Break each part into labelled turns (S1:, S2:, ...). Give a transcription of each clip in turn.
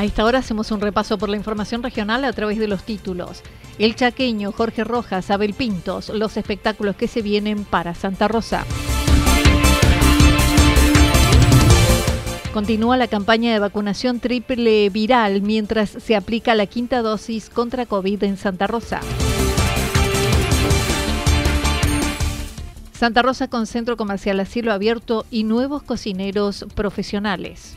S1: A esta hora hacemos un repaso por la información regional a través de los títulos. El chaqueño Jorge Rojas, Abel Pintos, los espectáculos que se vienen para Santa Rosa. Continúa la campaña de vacunación triple viral mientras se aplica la quinta dosis contra COVID en Santa Rosa. Santa Rosa con centro comercial a cielo abierto y nuevos cocineros profesionales.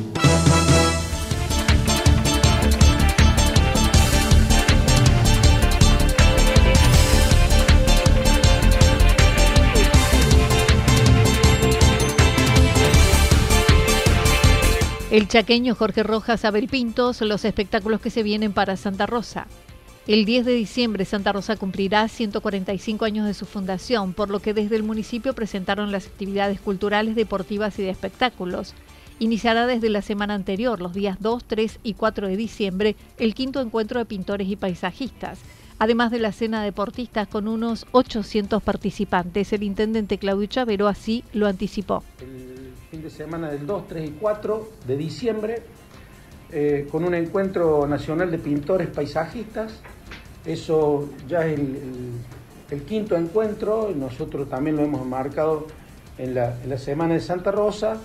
S1: El chaqueño Jorge Rojas Abel Pintos, los espectáculos que se vienen para Santa Rosa. El 10 de diciembre Santa Rosa cumplirá 145 años de su fundación, por lo que desde el municipio presentaron las actividades culturales, deportivas y de espectáculos. Iniciará desde la semana anterior, los días 2, 3 y 4 de diciembre, el quinto encuentro de pintores y paisajistas, además de la cena de deportistas con unos 800 participantes. El intendente Claudio Chavero así lo anticipó
S2: fin de semana del 2, 3 y 4 de diciembre, eh, con un encuentro nacional de pintores paisajistas. Eso ya es el, quinto encuentro, nosotros también lo hemos marcado en la, Semana de Santa Rosa,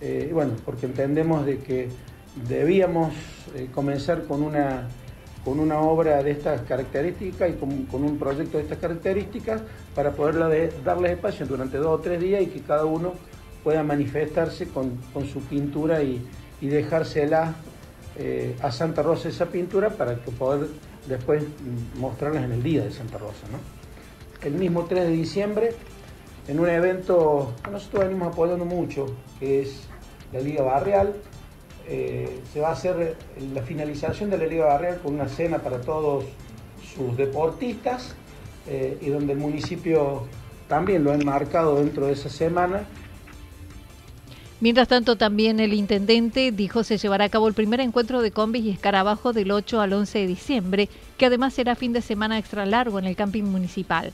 S2: eh, bueno, porque entendemos de que debíamos eh, comenzar con una, con una obra de estas características y con, un proyecto de estas características para poder darles espacio durante dos o tres días y que cada uno pueda manifestarse con, su pintura y, dejársela eh, a Santa Rosa esa pintura para que poder después mostrarlas en el día de Santa Rosa. El mismo 3 de diciembre, en un evento que nosotros venimos apoyando mucho, que es la Liga Barrial, eh, se va a hacer la finalización de la Liga Barrial con una cena para todos sus deportistas eh, y donde el municipio también lo ha enmarcado dentro de esa semana
S1: Mientras tanto, también el intendente dijo se llevará a cabo el primer encuentro de combis y escarabajo del 8 al 11 de diciembre, que además será fin de semana extra largo en el camping municipal.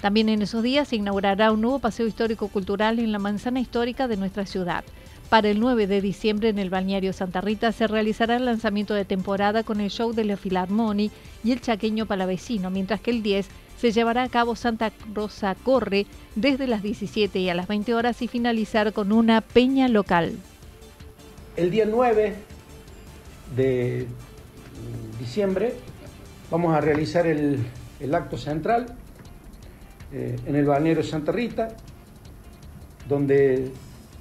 S1: También en esos días se inaugurará un nuevo paseo histórico-cultural en la manzana histórica de nuestra ciudad. Para el 9 de diciembre en el balneario Santa Rita se realizará el lanzamiento de temporada con el show de la Filarmoni y el chaqueño palavecino, mientras que el 10 se llevará a cabo Santa Rosa Corre desde las 17 y a las 20 horas y finalizar con una peña local.
S2: El día 9 de diciembre vamos a realizar el, acto central eh, en el balneario Santa Rita, donde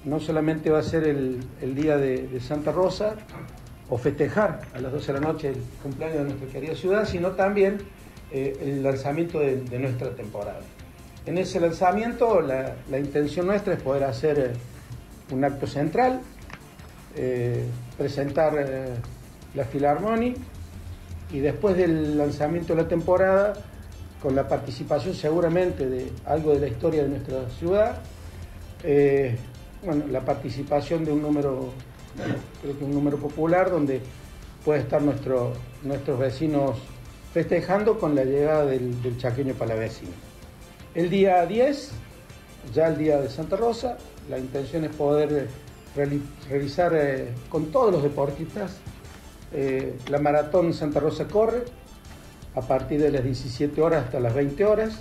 S2: no solamente va a ser el, día de, de, Santa Rosa o festejar a las 12 de la noche el cumpleaños de nuestra querida ciudad, sino también eh, el lanzamiento de, nuestra temporada. En ese lanzamiento la, intención nuestra es poder hacer eh, un acto central, eh, presentar la Filarmoni y después del lanzamiento de la temporada, con la participación seguramente de algo de la historia de nuestra ciudad, bueno, la participación de un número, creo que un número popular donde puede estar nuestro, nuestros vecinos festejando con la llegada del, chaqueño palavecino. El día 10, ya el día de Santa Rosa, la intención es poder realizar eh, con todos los deportistas eh, la maratón Santa Rosa Corre a partir de las 17 horas hasta las 20 horas.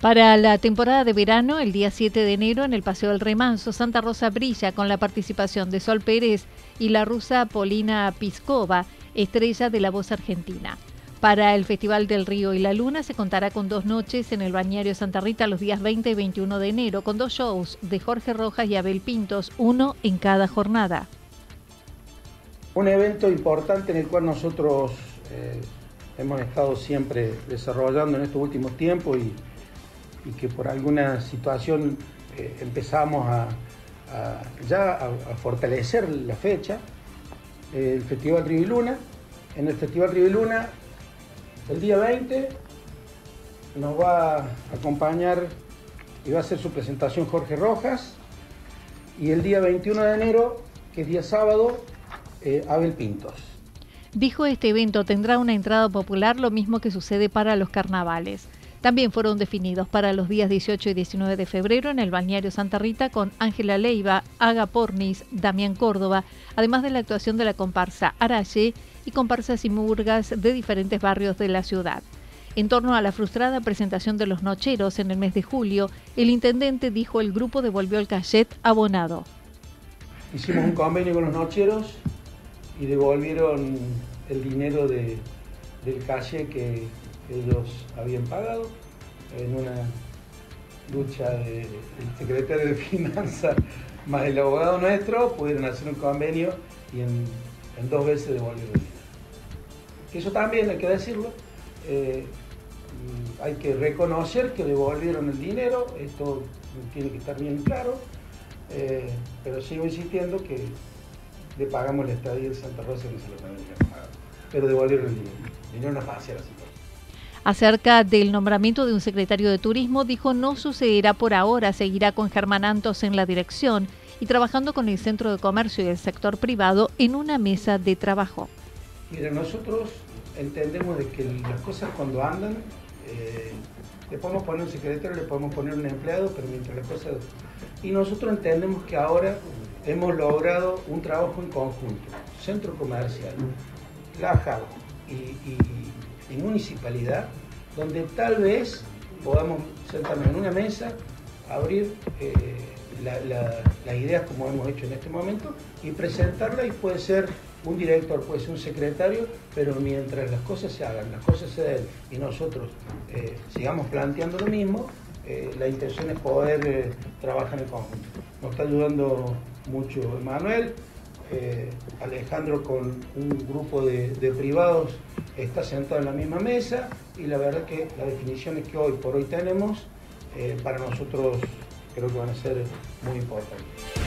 S1: Para la temporada de verano, el día 7 de enero, en el Paseo del Remanso, Santa Rosa brilla con la participación de Sol Pérez y la rusa Polina Piskova, estrella de la voz argentina. Para el Festival del Río y la Luna se contará con dos noches en el Bañario Santa Rita los días 20 y 21 de enero, con dos shows de Jorge Rojas y Abel Pintos, uno en cada jornada.
S2: Un evento importante en el cual nosotros eh, hemos estado siempre desarrollando en estos últimos tiempos y, que por alguna situación eh, empezamos a, ya a, fortalecer la fecha, el Festival Río y Luna. En el Festival Río y Luna el día 20 nos va a acompañar y va a hacer su presentación Jorge Rojas. Y el día 21 de enero, que es día sábado, eh, Abel Pintos.
S1: Dijo este evento tendrá una entrada popular, lo mismo que sucede para los carnavales. También fueron definidos para los días 18 y 19 de febrero en el balneario Santa Rita con Ángela Leiva, Aga Pornis, Damián Córdoba, además de la actuación de la comparsa Arache y comparsas y murgas de diferentes barrios de la ciudad. En torno a la frustrada presentación de los nocheros en el mes de julio, el intendente dijo el grupo devolvió el cachet abonado.
S2: Hicimos un convenio con los nocheros y devolvieron el dinero del cachet que ellos habían pagado en una lucha del secretario de Finanzas más el abogado nuestro, pudieron hacer un convenio y en, dos veces devolvieron Eso también hay que decirlo. Eh, hay que reconocer que devolvieron el dinero, esto tiene que estar bien claro, eh, pero sigo insistiendo que le pagamos la estadía de Santa Rosa que se lo tenemos que pagar, pero devolvieron el dinero, vinieron a pasear así.
S1: Acerca del nombramiento de un secretario de turismo, dijo no sucederá por ahora, seguirá con Germán Antos en la dirección y trabajando con el Centro de Comercio y el sector privado en una mesa de trabajo.
S2: Mira, nosotros entendemos de que las cosas cuando andan, eh, le podemos poner un secretario, le podemos poner un empleado, pero mientras las cosas... Y nosotros entendemos que ahora hemos logrado un trabajo en conjunto, centro comercial, la y, municipalidad, donde tal vez podamos sentarnos en una mesa, abrir eh, las ideas como hemos hecho en este momento y presentarla y puede ser un director puede ser un secretario, pero mientras las cosas se hagan, las cosas se den y nosotros eh, sigamos planteando lo mismo, eh, la intención es poder eh, trabajar en conjunto. Nos está ayudando mucho Manuel, Alejandro con un grupo de, privados está sentado en la misma mesa y la verdad que las definiciones que hoy por hoy tenemos para nosotros creo que van a ser muy importantes.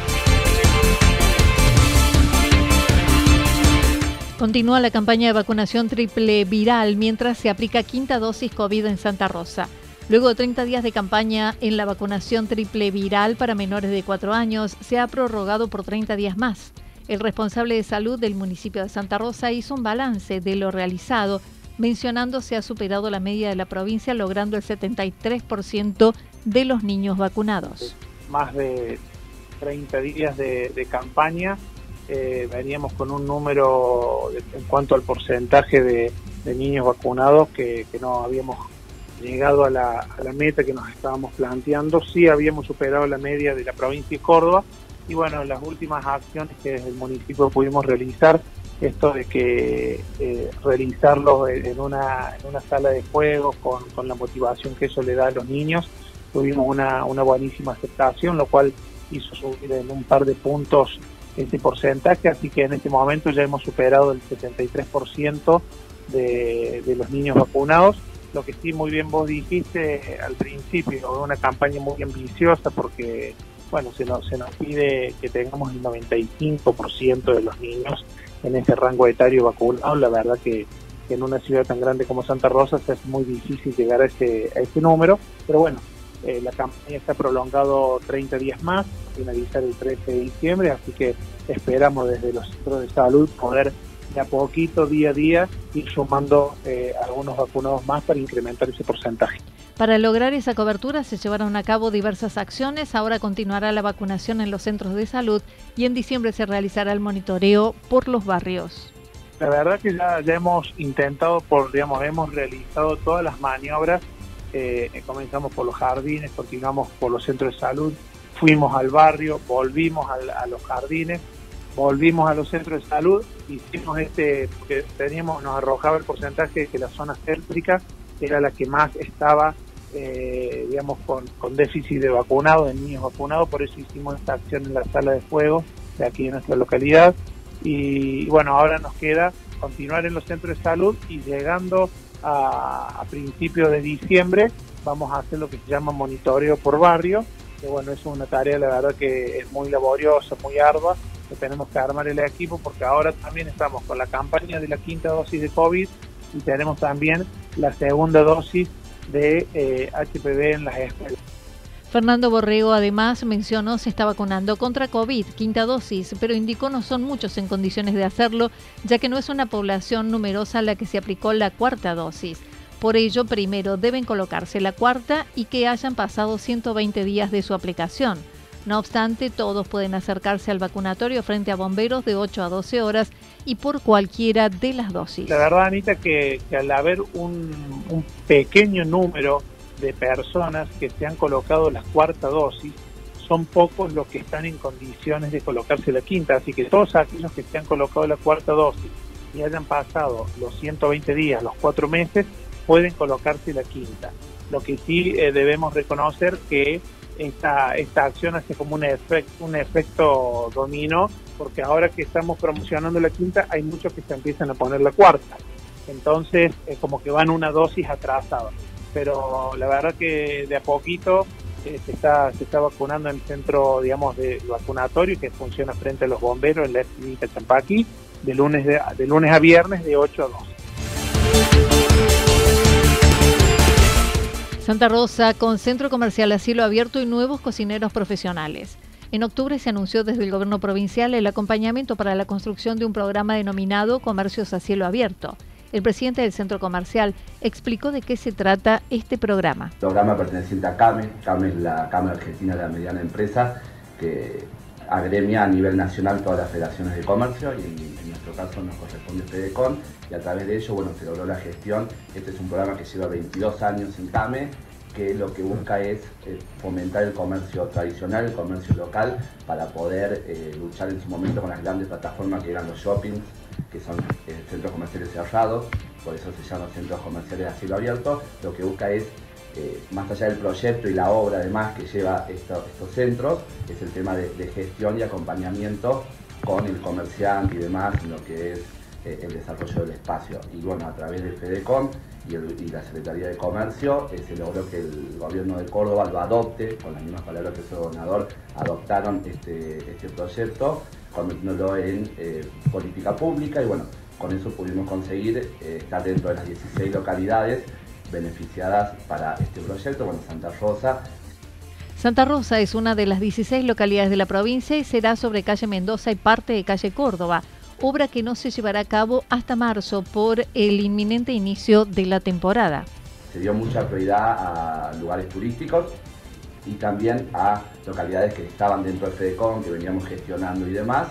S1: Continúa la campaña de vacunación triple viral mientras se aplica quinta dosis COVID en Santa Rosa. Luego de 30 días de campaña en la vacunación triple viral para menores de 4 años, se ha prorrogado por 30 días más. El responsable de salud del municipio de Santa Rosa hizo un balance de lo realizado, mencionando se ha superado la media de la provincia, logrando el 73% de los niños vacunados.
S3: Más de 30 días de, de campaña eh, veníamos con un número en cuanto al porcentaje de, niños vacunados que, no habíamos llegado a la, meta que nos estábamos planteando. Sí habíamos superado la media de la provincia de Córdoba y bueno, las últimas acciones que desde el municipio pudimos realizar, esto de que eh, realizarlo en una, en una sala de juegos con, con, la motivación que eso le da a los niños, tuvimos una, una buenísima aceptación, lo cual hizo subir en un par de puntos este porcentaje, así que en este momento ya hemos superado el 73% de, de los niños vacunados. Lo que sí muy bien vos dijiste al principio, una campaña muy ambiciosa porque bueno, se nos, se nos pide que tengamos el 95% de los niños en ese rango etario vacunado. La verdad que, en una ciudad tan grande como Santa Rosa es muy difícil llegar a ese, a ese número, pero bueno, eh, la campaña está prolongado 30 días más, finalizar el 13 de diciembre, así que esperamos desde los centros de salud poder de a poquito, día a día, ir sumando eh, algunos vacunados más para incrementar ese porcentaje.
S1: Para lograr esa cobertura se llevaron a cabo diversas acciones. Ahora continuará la vacunación en los centros de salud y en diciembre se realizará el monitoreo por los barrios.
S3: La verdad que ya, ya hemos intentado, por, digamos, hemos realizado todas las maniobras. Eh, comenzamos por los jardines, continuamos por los centros de salud, fuimos al barrio, volvimos a los jardines, volvimos a los centros de salud, hicimos este, porque teníamos, nos arrojaba el porcentaje de que la zona céntrica era la que más estaba eh, digamos, con, déficit de vacunados, de niños vacunados, por eso hicimos esta acción en la sala de fuego de aquí en nuestra localidad. Y, bueno, ahora nos queda continuar en los centros de salud y llegando a, principios de diciembre vamos a hacer lo que se llama monitoreo por barrio, que bueno, es una tarea la verdad que es muy laboriosa, muy ardua, que tenemos que armar el equipo porque ahora también estamos con la campaña de la quinta dosis de COVID y tenemos también la segunda dosis de HPV eh, en las escuelas.
S1: Fernando Borrego además mencionó se está vacunando contra COVID, quinta dosis, pero indicó no son muchos en condiciones de hacerlo, ya que no es una población numerosa a la que se aplicó la cuarta dosis. Por ello, primero deben colocarse la cuarta y que hayan pasado 120 días de su aplicación. No obstante, todos pueden acercarse al vacunatorio frente a bomberos de 8 a 12 horas y por cualquiera de las dosis.
S3: La verdad, Anita, que, al haber un, pequeño número de personas que se han colocado la cuarta dosis, son pocos los que están en condiciones de colocarse la quinta, así que todos aquellos que se han colocado la cuarta dosis y hayan pasado los 120 días, los cuatro meses, pueden colocarse la quinta. Lo que sí eh, debemos reconocer que esta, esta acción hace como un, efecto un efecto dominó, porque ahora que estamos promocionando la quinta, hay muchos que se empiezan a poner la cuarta. Entonces, es como que van una dosis atrasada. Pero la verdad que de a poquito eh, se, está, se está vacunando en el centro, digamos, de vacunatorio que funciona frente a los bomberos en la clínica Champaqui, de lunes, de, lunes a viernes de 8 a 12.
S1: Santa Rosa, con centro comercial a cielo abierto y nuevos cocineros profesionales. En octubre se anunció desde el gobierno provincial el acompañamiento para la construcción de un programa denominado Comercios a cielo abierto. El presidente del centro comercial explicó de qué se trata este programa.
S4: Programa perteneciente a CAME, CAME es la Cámara Argentina de la Mediana Empresa, que agremia a nivel nacional todas las federaciones de comercio y en, nuestro caso nos corresponde FEDECON y a través de ello bueno, se logró la gestión. Este es un programa que lleva 22 años en CAME que lo que busca es eh, fomentar el comercio tradicional, el comercio local, para poder eh, luchar en su momento con las grandes plataformas que eran los shoppings, que son eh, centros comerciales cerrados, por eso se llaman centros comerciales a cielo abierto. Lo que busca es más allá del proyecto y la obra además que lleva estos centros, es el tema de, gestión y acompañamiento con el comerciante y demás en lo que es el desarrollo del espacio. Y bueno, a través del FEDECOM y, la Secretaría de Comercio eh, se logró que el gobierno de Córdoba lo adopte, con las mismas palabras que su gobernador, adoptaron este, este proyecto, convirtiéndolo en política pública y bueno, con eso pudimos conseguir estar dentro de las 16 localidades beneficiadas para este proyecto, bueno, Santa Rosa.
S1: Santa Rosa es una de las 16 localidades de la provincia y será sobre calle Mendoza y parte de calle Córdoba, obra que no se llevará a cabo hasta marzo por el inminente inicio de la temporada.
S4: Se dio mucha prioridad a lugares turísticos y también a localidades que estaban dentro del FEDECON, que veníamos gestionando y demás,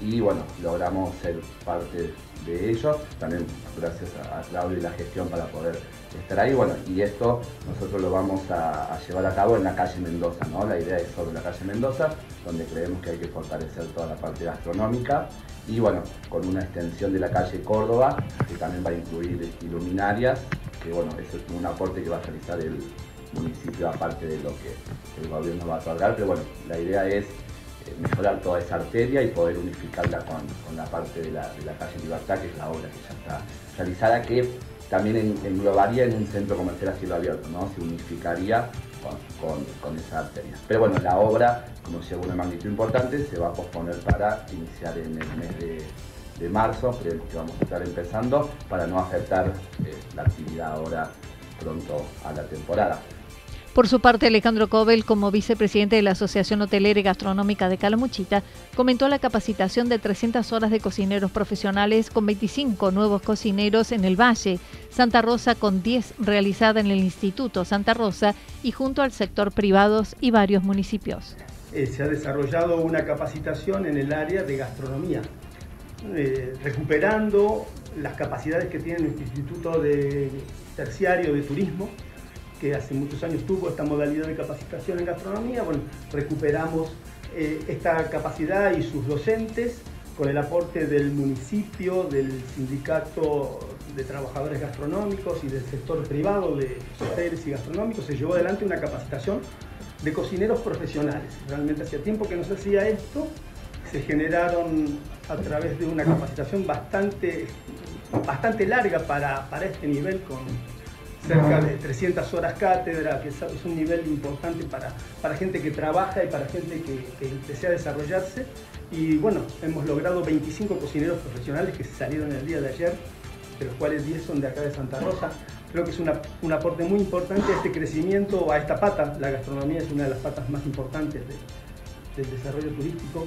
S4: y bueno, logramos ser parte ellos, también gracias a Claudio y la gestión para poder estar ahí. Bueno, y esto nosotros lo vamos a, llevar a cabo en la calle Mendoza, ¿no? La idea es sobre la calle Mendoza, donde creemos que hay que fortalecer toda la parte gastronómica y bueno, con una extensión de la calle Córdoba, que también va a incluir iluminarias, que bueno, eso es un aporte que va a realizar el municipio aparte de lo que el gobierno va a otorgar, pero bueno, la idea es mejorar toda esa arteria y poder unificarla con, la parte de la, de la, calle Libertad, que es la obra que ya está realizada, que también englobaría en un centro comercial a cielo abierto, ¿no? Se unificaría con, esa arteria. Pero bueno, la obra, como si una magnitud importante, se va a posponer para iniciar en el mes de, marzo, creemos que vamos a estar empezando, para no afectar eh, la actividad ahora pronto a la temporada.
S1: Por su parte, Alejandro Cobel, como vicepresidente de la Asociación Hotelera y Gastronómica de Calamuchita, comentó la capacitación de 300 horas de cocineros profesionales con 25 nuevos cocineros en el Valle, Santa Rosa con 10 realizada en el Instituto Santa Rosa y junto al sector privados y varios municipios.
S5: Eh, se ha desarrollado una capacitación en el área de gastronomía, eh, recuperando las capacidades que tiene el Instituto de Terciario de Turismo, que hace muchos años tuvo esta modalidad de capacitación en gastronomía. Bueno, recuperamos eh, esta capacidad y sus docentes con el aporte del municipio, del sindicato de trabajadores gastronómicos y del sector privado de hoteles y gastronómicos, se llevó adelante una capacitación de cocineros profesionales. Realmente hacía tiempo que no se hacía esto, se generaron a través de una capacitación bastante, bastante larga para, para este nivel con cerca de 300 horas cátedra, que es un nivel importante para, para gente que trabaja y para gente que, que desea desarrollarse. Y bueno, hemos logrado 25 cocineros profesionales que salieron el día de ayer, de los cuales 10 son de acá de Santa Rosa. Creo que es una, un aporte muy importante a este crecimiento, a esta pata. La gastronomía es una de las patas más importantes del desarrollo turístico.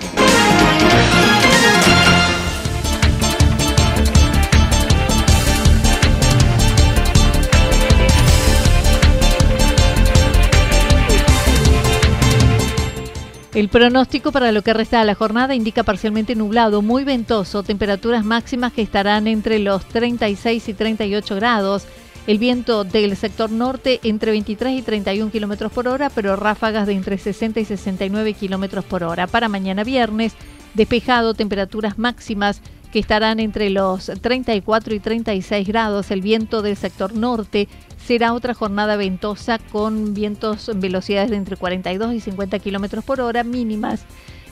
S1: El pronóstico para lo que resta de la jornada indica parcialmente nublado, muy ventoso, temperaturas máximas que estarán entre los 36 y 38 grados. El viento del sector norte entre 23 y 31 kilómetros por hora, pero ráfagas de entre 60 y 69 kilómetros por hora. Para mañana viernes, despejado, temperaturas máximas que estarán entre los 34 y 36 grados. El viento del sector norte será otra jornada ventosa con vientos en velocidades de entre 42 y 50 kilómetros por hora, mínimas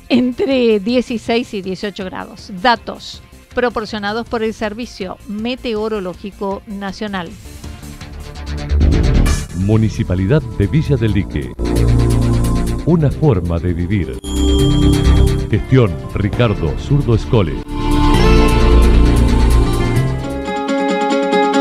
S1: entre 16 y 18 grados. Datos proporcionados por el Servicio Meteorológico Nacional.
S6: Municipalidad de Villa del Lique. Una forma de vivir. Gestión Ricardo Zurdo Escole.